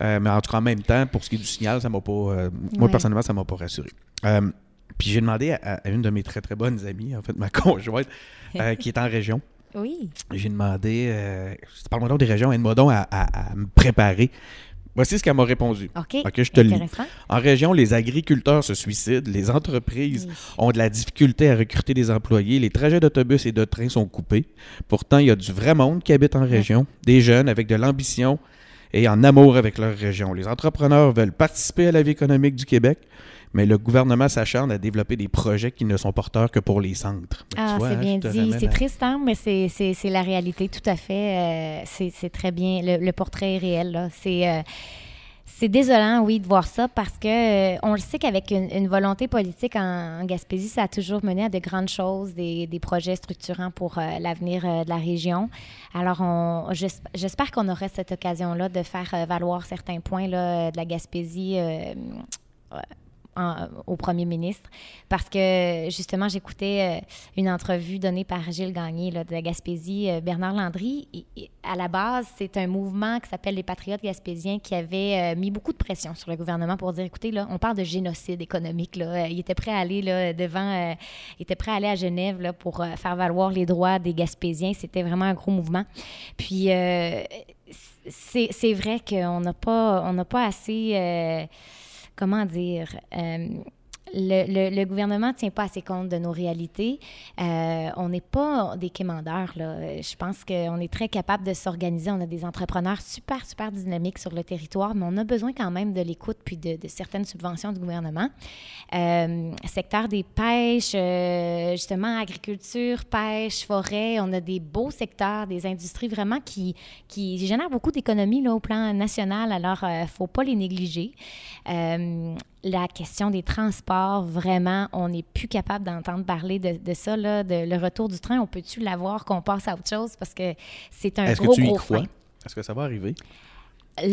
mais en tout cas, en même temps, pour ce qui est du signal, ça m'a pas... moi, personnellement, ça m'a pas rassuré. puis j'ai demandé à, une de mes très, très bonnes amies, en fait, ma conjointe, qui est en région, oui. J'ai demandé, euh, parle-moi donc des régions, aide-moi donc à, me préparer. Voici ce qu'elle m'a répondu. OK. je te lis. En région, les agriculteurs se suicident, les entreprises ont de la difficulté à recruter des employés, les trajets d'autobus et de train sont coupés. Pourtant, il y a du vrai monde qui habite en région, des jeunes avec de l'ambition et en amour avec leur région. Les entrepreneurs veulent participer à la vie économique du Québec mais le gouvernement s'acharne à développer des projets qui ne sont porteurs que pour les centres. Ah, c'est bien dit. C'est triste, hein, mais c'est la réalité, tout à fait. Euh, c'est très bien. Le, portrait est réel. C'est. Euh, c'est désolant, oui, de voir ça parce que euh, on le sait qu'avec une, volonté politique en, Gaspésie, ça a toujours mené à de grandes choses, des, des projets structurants pour l'avenir de la région. Alors, j'espère qu'on aurait cette occasion-là de faire valoir certains points là, de la Gaspésie au premier ministre parce que justement j'écoutais euh, une entrevue donnée par Gilles Gagné de la Gaspésie, euh, Bernard Landry. à la base, c'est un mouvement qui s'appelle les Patriotes gaspésiens qui avait euh, mis beaucoup de pression sur le gouvernement pour dire écoutez, là, on parle de génocide économique. Là. Il était prêt à aller là, devant, était prêt à aller à Genève là, pour faire valoir les droits des Gaspésiens. C'était vraiment un gros mouvement. Puis c'est vrai qu'on n'a pas, pas assez comment dire, euh, le, gouvernement ne tient pas assez compte de nos réalités. Euh, on n'est pas des quémandeurs. Là. Je pense qu'on est très capable de s'organiser. On a des entrepreneurs super, super dynamiques sur le territoire, mais on a besoin quand même de l'écoute puis de, certaines subventions du gouvernement. Euh, secteur des pêches, euh, justement, agriculture, pêche, forêt, on a des beaux secteurs, des industries vraiment qui, qui génèrent beaucoup d'économies au plan national. Alors, il ne faut pas les négliger la question des transports, vraiment, on n'est plus capable d'entendre parler de, de, ça, là, de le retour du train. On peut-tu l'avoir qu'on passe à autre chose parce que c'est un gros, gros frein? Est-ce que ça va arriver?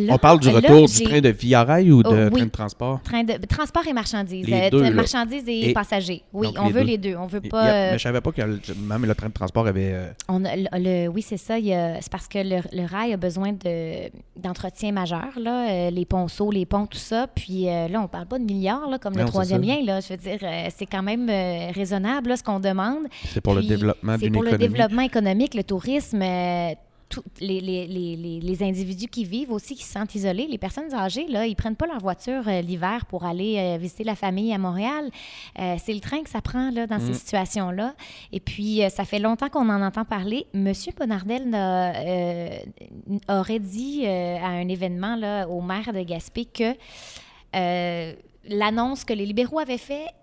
On parle du retour du train de Via Rail ou de oh, train de transport? Train de, transport et marchandises. Euh, marchandises et, passagers. Oui, on veut les deux. On veut pas. mais je savais pas que même le train de transport avait. Euh, on le, oui, c'est ça. C'est parce que le, rail a besoin d'entretien majeur, là, euh, les ponceaux, les ponts, tout ça. Puis là, on parle pas de milliards, là, comme le troisième lien. Là, je veux dire, c'est quand même raisonnable ce qu'on demande. C'est pour le développement d'une économie. C'est pour le développement économique, le tourisme les, les, les, les, individus qui vivent aussi, qui se sentent isolés, les personnes âgées, là, ils prennent pas leur voiture euh, l'hiver pour aller euh, visiter la famille à Montréal. Euh, c'est le train que ça prend là, dans ces mm. situations-là. Et puis, ça fait longtemps qu'on en entend parler. Monsieur Bonardel aurait dit à un événement là, au maire de Gaspé que l'annonce que les libéraux avaient faite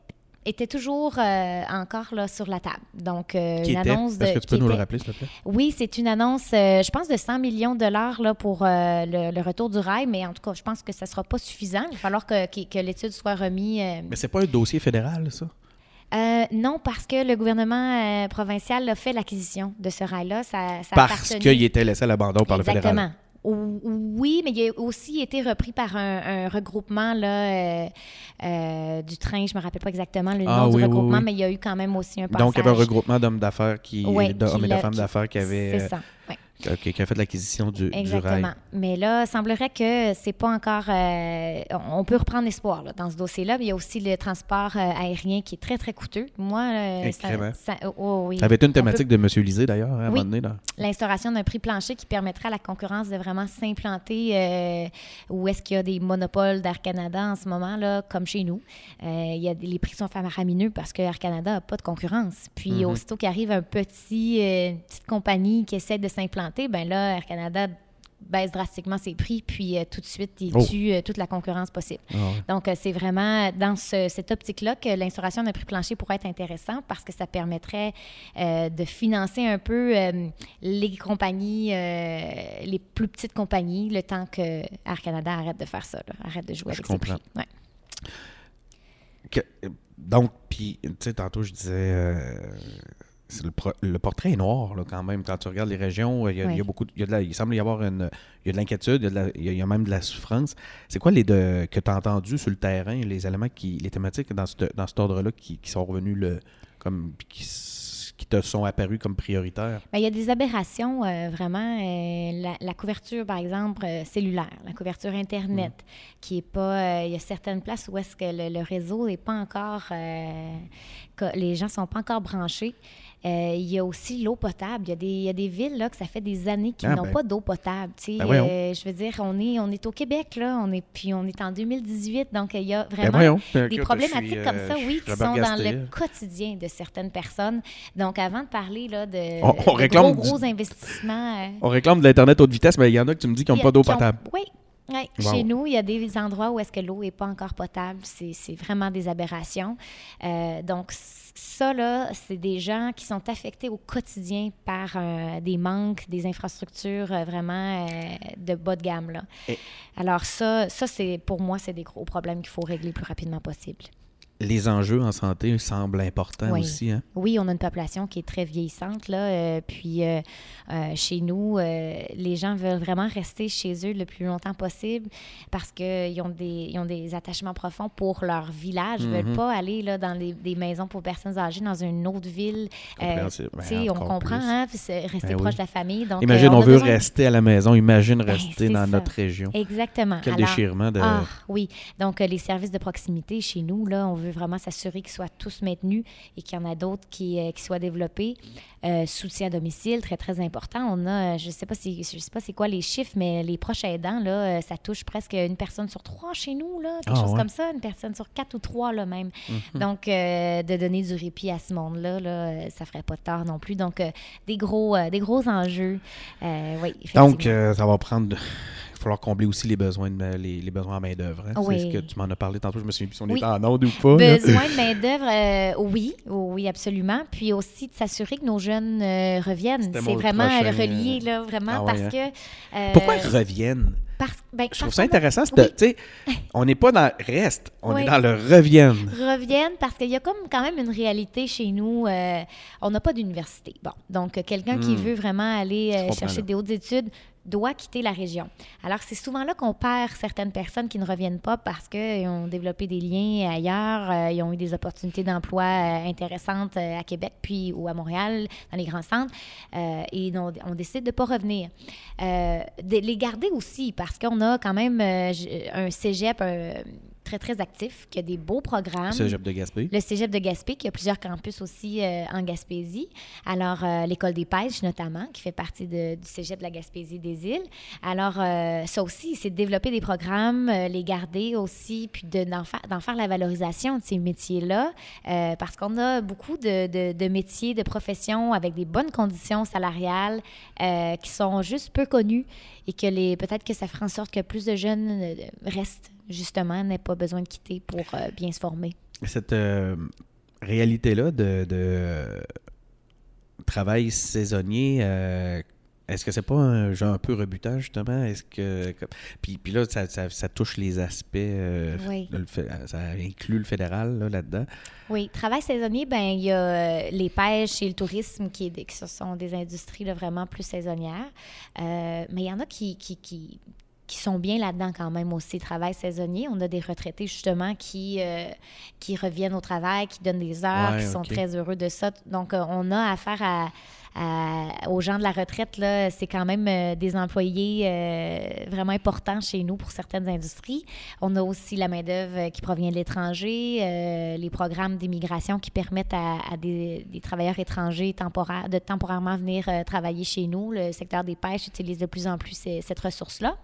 était toujours euh, encore là sur la table. Donc, euh, Qui une était? annonce de. Est-ce que tu peux nous le rappeler, s'il te plaît? Oui, c'est une annonce, euh, je pense, de 100 millions de dollars là, pour euh, le, le retour du rail, mais en tout cas, je pense que ça ne sera pas suffisant. Il va falloir que, que- que l'étude soit remise. Mais c'est pas un dossier fédéral, ça? euh, non, parce que le gouvernement euh, provincial a fait l'acquisition de ce rail-là. Ça, ça Parce qu'il était laissé à l'abandon par le fédéral. Oui, mais il a aussi été repris par un, un regroupement là, euh, euh, du train. Je me rappelle pas exactement le Ah nom oui, du regroupement, oui. mais il y a eu quand même aussi un passage. Donc, il y avait un regroupement d'hommes d'affaires qui, d'hommes et de femmes d'affaires qui avaient, C'est ça. ouais. Qui, qui a fait l'acquisition du, du rail. Exactement. Mais là, il semblerait que c'est pas encore. euh, on peut reprendre espoir là, dans ce dossier-là. Il y a aussi le transport euh, aérien qui est très, très coûteux. Moi, euh, ça, oh, oh, oui. Ça avait été une peut- thématique de M. Lisée, d'ailleurs, à un Oui. moment donné. L'instauration d'un prix plancher qui permettrait à la concurrence de vraiment s'implanter euh, où est-ce qu'il y a des monopoles d'Air Canada en ce moment, là, comme chez nous. Il y a, les prix sont faramineux parce que Air Canada n'a pas de concurrence. Puis Mhm. aussitôt qu'arrive un petit, une petite compagnie qui essaie de s'implanter, ben là, Air Canada baisse drastiquement ses prix, puis euh, tout de suite, il Oh. tue euh, toute la concurrence possible. Ah. Donc, euh, c'est vraiment dans ce- cette optique-là que l'instauration d'un prix plancher pourrait être intéressant parce que ça permettrait de financer un peu les compagnies, les plus petites compagnies, le temps que Air Canada arrête de faire ça, là, arrête de jouer Je avec ses comprends. prix. Ouais. Que- donc, puis, tu sais, tantôt, je disais, le, pro- le portrait est noir, là, quand même. Quand tu regardes les régions, il y a, il y a beaucoup, il, y a de la- il semble y avoir une, il y a de l'inquiétude, il y a, il y même de la souffrance. C'est quoi les de, que tu as entendu sur le terrain, les éléments, qui, les thématiques dans, ce- dans cet ordre-là qui, qui sont revenus, le, comme, qui, qui te sont apparus comme prioritaires? Ben, il y a des aberrations, euh, vraiment. euh, la, la couverture, par exemple, euh, cellulaire, la couverture Internet, qui est pas... euh, il y a certaines places où est-ce que le, le réseau n'est pas encore... euh, les gens sont pas encore branchés. Euh, il y a aussi l'eau potable. Il y, a des, il y a des villes là, que ça fait des années qui Ah, n'ont ben. pas d'eau potable. tu sais. Ben. Euh, je veux dire, on est, on est au Québec, là, on est, puis on est en 2018, donc il y a Ben vraiment des problématiques suis, comme euh, ça, oui, qui sont dans le quotidien de certaines personnes. Donc, avant de parler là, de, On- on de réclame gros, du- investissements... euh, On réclame de l'Internet haute vitesse, mais il y en a que tu me dis qu'ils n'ont pas d'eau qui ont- potable. Oui. Oui. Wow. Chez nous, il y a des endroits où est-ce que l'eau n'est pas encore potable. C'est vraiment des aberrations. Euh, donc, ça, là, c'est des gens qui sont affectés au quotidien par euh, des manques, des infrastructures euh, vraiment de bas de gamme. Là. Et- Alors, ça, ça c'est pour moi, c'est des gros problèmes qu'il faut régler le plus rapidement possible. Les enjeux en santé semblent importants Oui. aussi. Hein? Oui, on a une population qui est très vieillissante, là. euh, puis euh, euh, chez nous, les gens veulent vraiment rester chez eux le plus longtemps possible parce qu'ils ont, des, ils ont des attachements profonds pour leur village. Ils ne veulent pas aller là, dans les- des maisons pour personnes âgées dans une autre ville. Ben, on comprend, hein, rester Ben proche oui. de la famille. Donc, Imagine, on, veut rester à la maison. Imagine Ben, rester dans ça. notre région. Exactement. Quel Alors, déchirement de. ah, oui. Donc, les services de proximité chez nous, là, on veut vraiment s'assurer qu'ils soient tous maintenus et qu'il y en a d'autres qui, euh, qui soient développés. Euh, soutien à domicile, très, très important. On a, euh, je ne sais pas si, je sais pas c'est quoi les chiffres, mais les proches aidants, là, ça touche presque une personne sur trois chez nous, là, quelque Ah, chose ouais. comme ça, une personne sur quatre ou trois, là, même. Mhm. Donc, euh, de donner du répit à ce monde-là, là, ça ferait pas de tort non plus. Donc, euh, des, gros, des gros enjeux. Oui. Donc, ça va prendre. Il va falloir combler aussi les besoins, de, les, les besoins en main-d'œuvre. hein. Oui. C'est ce que tu m'en as parlé tantôt. Je me souviens plus si on Oui. est en onde ou pas. Besoin de main-d'œuvre, euh, oui, oui, absolument. Puis aussi de s'assurer que nos jeunes euh, reviennent. C'est vraiment prochain, euh, relié, là, vraiment, Ah ouais, parce que. euh, Pourquoi ils reviennent? parce, ben, Je trouve ça intéressant. oui. on n'est pas dans reste, on Oui. est dans le reviennent. reviennent parce qu'il y a comme quand même une réalité chez nous. euh, on n'a pas d'université. Bon, donc euh, quelqu'un qui Hmm. veut vraiment aller euh, chercher des hautes études doit quitter la région. Alors c'est souvent là qu'on perd certaines personnes qui ne reviennent pas parce qu'ils ont développé des liens ailleurs, euh, ils ont eu des opportunités d'emploi euh, intéressantes euh, à Québec puis ou à Montréal dans les grands centres euh, et on, décide de pas revenir. De les garder aussi parce qu'on a quand même un cégep euh, très très actif qui a des beaux programmes. Cégep de Gaspé. Le Cégep de Gaspé, qui a plusieurs campus aussi euh, en Gaspésie. Alors, euh, l'École des pêches, notamment, qui fait partie de- du Cégep de la Gaspésie des îles. Alors, euh, ça aussi, c'est de développer des programmes, les garder aussi, puis de- d'en faire, d'en faire la valorisation de ces métiers-là, parce qu'on a beaucoup de, de- de métiers, de professions avec des bonnes conditions salariales qui sont juste peu connus et que les peut-être que ça fera en sorte que plus de jeunes restent, justement, n'aient pas besoin de quitter pour euh, bien se former. Cette, euh, réalité-là de, de travail saisonnier, euh, est-ce que c'est pas un genre un peu rebutant, justement? Est-ce que. comme- Puis, puis là, ça, ça- ça touche les aspects. euh, Oui. le ça inclut le fédéral là, là-dedans. Oui, travail saisonnier, ben il y a les pêches et le tourisme qui, qui sont des industries là, vraiment plus saisonnières. Euh, mais il y en a qui, qui, qui, qui sont bien là-dedans quand même aussi, travail saisonnier. On a des retraités justement qui, euh, qui reviennent au travail, qui donnent des heures, Ouais, qui sont très heureux de ça. Donc, euh, on a affaire à, à- aux gens de la retraite. C'est quand même euh, des employés euh, vraiment importants chez nous pour certaines industries. On a aussi la main-d'œuvre euh, qui provient de l'étranger, euh, les programmes d'immigration qui permettent à, des, travailleurs étrangers temporaires, de temporairement venir euh, travailler chez nous. Le secteur des pêches utilise de plus en plus cette ressource-là.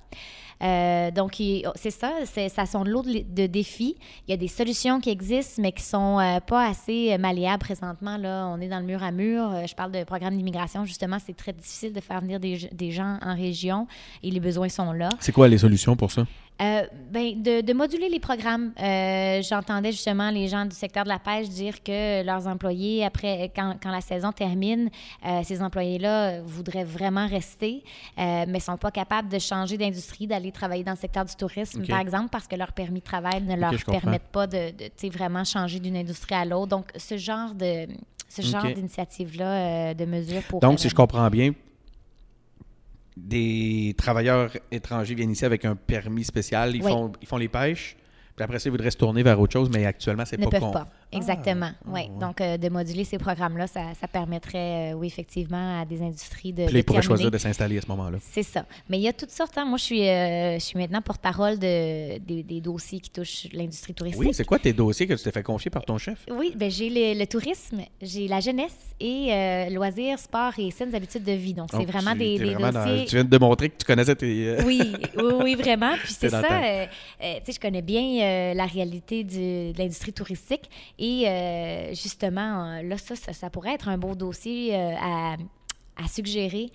Euh, donc, il- c'est ça, ça sont de l'eau de, défis. Il y a des solutions qui existent, mais qui sont euh, pas assez euh, malléables présentement. Là, on est dans le mur à mur. Euh, je parle de programme d'immigration. Justement, c'est très difficile de faire venir des, des gens en région et les besoins sont là. C'est quoi les solutions pour ça? Euh, ben, de, de moduler les programmes. Euh, J'entendais justement les gens du secteur de la pêche dire que leurs employés, après, quand, quand la saison termine, euh, ces employés-là voudraient vraiment rester, euh, mais ne sont pas capables de changer d'industrie, d'aller travailler dans le secteur du tourisme, par exemple, parce que leur permis de travail ne leur permettent pas de, de vraiment changer d'une industrie à l'autre. Donc, ce genre de ce genre d'initiative-là, euh, de mesures pour... Donc, si je comprends bien, des travailleurs étrangers viennent ici avec un permis spécial, ils, Oui. font, ils font les pêches, puis après ça, ils voudraient se tourner vers autre chose, mais actuellement, c'est pas peuvent con- pas. Exactement. Ah, oui. ouais. Donc, euh, de moduler ces programmes-là, ça, ça permettrait, euh, oui, effectivement, à des industries de. Puis de ils pourraient choisir de s'installer à ce moment-là. C'est ça. Mais il y a toutes sortes. hein. Moi, je suis, euh, je suis maintenant porte-parole de, des, des dossiers qui touchent l'industrie touristique. Oui, c'est quoi tes dossiers que tu t'es fait confier par ton chef? Oui, ben, j'ai le, le tourisme, j'ai la jeunesse et loisirs, sport et saines habitudes de vie. Donc, c'est Donc, vraiment tu- des, t'es des vraiment dans- dossiers. tu viens de démontrer que tu connaissais tes... Oui, oui, oui, vraiment. Puis c'est ça, tu sais, je connais bien la réalité du- de l'industrie touristique et euh, justement, euh, là, ça, ça, ça pourrait être un beau dossier euh, à, à suggérer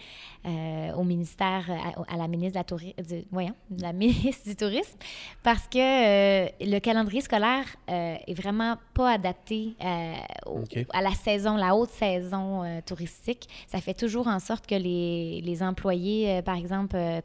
euh, au ministère, à, à la ministre de la, Touri- du, voyons, la ministre du Tourisme, parce que le calendrier scolaire est vraiment pas adapté au- à la saison, la haute saison touristique. Ça fait toujours en sorte que les, les employés, par exemple, euh,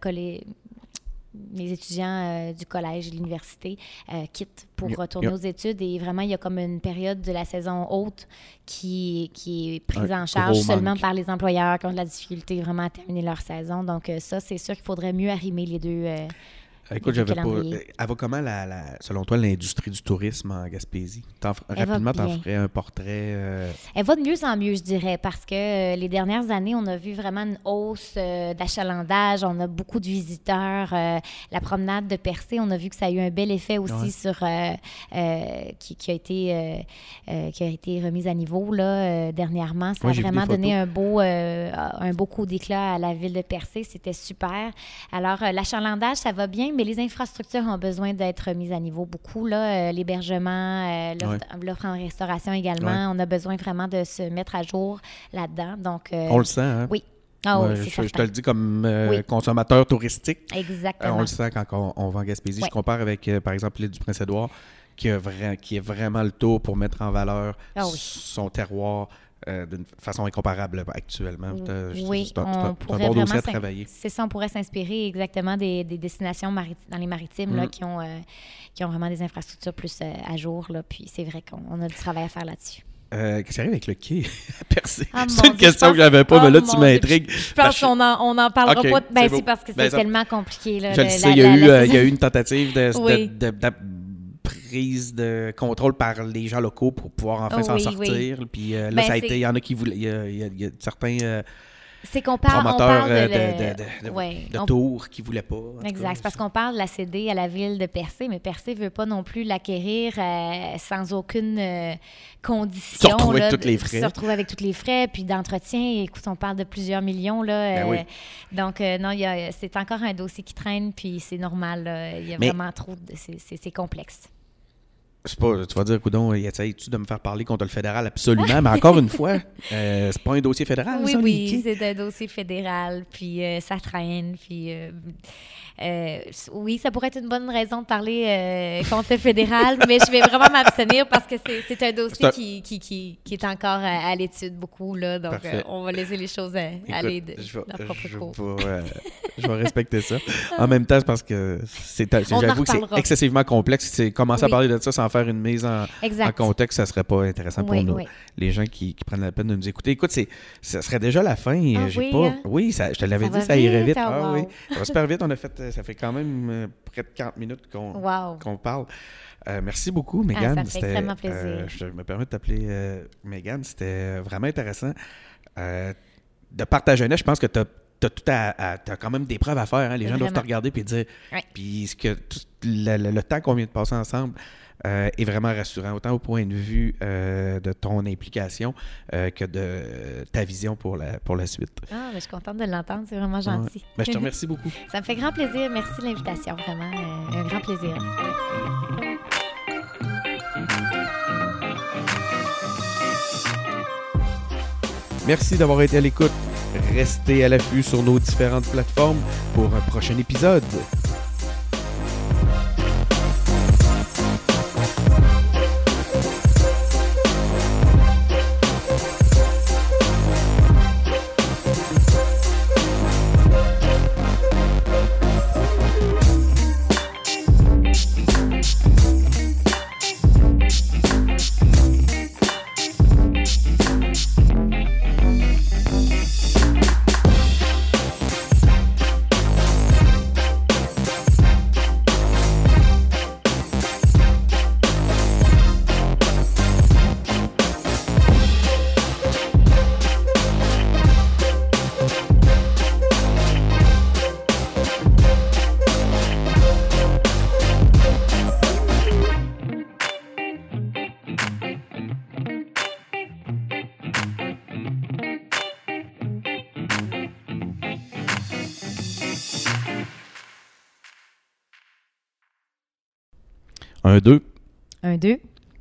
les étudiants euh, du collège et de l'université euh, quittent pour retourner aux études et vraiment il y a comme une période de la saison haute qui, qui est prise Un en charge seulement manque. par les employeurs qui ont de la difficulté vraiment à terminer leur saison. Donc euh, ça, c'est sûr qu'il faudrait mieux arrimer les deux. Écoute, j'avais pas... Elle va comment, la, la- selon toi, l'industrie du tourisme en Gaspésie? Rapidement, t'en ferais un portrait... euh, Elle va de mieux en mieux, je dirais, parce que euh, les dernières années, on a vu vraiment une hausse euh, d'achalandage. On a beaucoup de visiteurs. La promenade de Percé, on a vu que ça a eu un bel effet aussi Ouais. sur qui, qui a été qui a été remise à niveau là dernièrement. Ça Ouais, a vraiment donné un beau un beau coup d'éclat à la ville de Percé. C'était super. Alors l'achalandage, ça va bien, mais les infrastructures ont besoin d'être mises à niveau beaucoup là. Euh, L'hébergement, euh, l'offre en restauration également. On a besoin vraiment de se mettre à jour là-dedans. Donc euh, On le sent, hein? oui. Ah oui, Ouais, c'est je, je te le dis comme euh, Oui. consommateur touristique. Euh, Exactement. on le sent quand on, on va en Gaspésie. Ouais. Je compare avec, euh, par exemple, l'île du Prince-Édouard, qui, est vraiment le tour pour mettre en valeur Ah oui. son terroir euh, d'une façon incomparable actuellement. Oui, on un pourrait bon vraiment travailler. C'est ça, on pourrait s'inspirer exactement des, des destinations dans les maritimes là, Mm. qui, ont, euh, qui ont vraiment des infrastructures plus euh, à jour. Là, puis c'est vrai qu'on on a du travail à faire là-dessus. Qu'est-ce qui arrive avec le quai à Percé? Ah, c'est une Dieu, question je que j'avais pas, pense- mais là, oh, tu m'intrigues. Je pense qu'on en, on en parlera pas. Ben, c'est parce que Ben, c'est tellement compliqué. Là, Je le sais, il y, a eu une tentative de, prise de contrôle par les gens locaux pour pouvoir enfin Oh, s'en oui, sortir. Puis euh, là, Ben, ça a été, il y en a qui voulaient, il y a, il y a- il y a certains euh, C'est qu'on parle, on parle euh, de, de, le- de, de- de- Ouais, de on- tours qui voulaient pas. Exact. C'est parce qu'on parle de la céder à la ville de Percé, mais Percé ne veut pas non plus l'acquérir euh, sans aucune euh, condition. Se retrouver avec tous les frais. Se retrouver avec tous les frais, puis d'entretien. Écoute, on parle de plusieurs millions. Là, Ben euh, oui. Donc, non, c'est encore un dossier qui traîne, puis c'est normal. Il y a Mais- vraiment trop c'est complexe. C'est pas, tu vas dire, coudon, essayes-tu de me faire parler contre le fédéral? Absolument, mais encore une fois, euh, c'est pas un dossier fédéral, Oui, ça, oui, c'est un dossier fédéral, puis euh, ça traîne, puis euh, euh, oui, ça pourrait être une bonne raison de parler euh, contre le fédéral, mais je vais vraiment m'abstenir parce que c'est- un dossier un- qui, qui, qui, qui est encore à, à l'étude beaucoup, là, donc euh, on va laisser les choses euh, Écoute, aller de je vais, leur propre je cours. vais, euh, je vais respecter ça. En même temps, parce que j'avoue que c'est excessivement complexe. C'est commencer à parler de ça sans faire une mise en, en contexte, ça serait pas intéressant pour nous. oui. Les gens qui, qui prennent la peine de nous écouter. Écoute, c'est, ça serait déjà la fin. Ah J'ai oui, pas. hein? Oui, ça, je te l'avais dit, ça irait vite, ah, Ah wow. oui. Ça va super vite. On a fait, euh, ça fait quand même euh, près de 40 minutes qu'on, Wow. qu'on parle. Euh, merci beaucoup, Megan. Ah, ça fait C'était, extrêmement plaisir. euh, je me permets de t'appeler Megan. C'était vraiment intéressant. De par ta jeunesse, je pense que tu as, tout à, à- t'as quand même des preuves à faire. hein. Les gens doivent te regarder et dire. Puis ce que tout le, le- le temps qu'on vient de passer ensemble euh, est vraiment rassurant, autant au point de vue euh, de ton implication euh, que de ta vision pour la, pour la suite. Ah, ben, je suis contente de l'entendre, c'est vraiment gentil. Ben, je te remercie beaucoup. Ça me fait grand plaisir. Merci de l'invitation, vraiment. un grand plaisir. Merci d'avoir été à l'écoute. Restez à l'affût sur nos différentes plateformes pour un prochain épisode.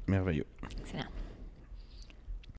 Merveilleux.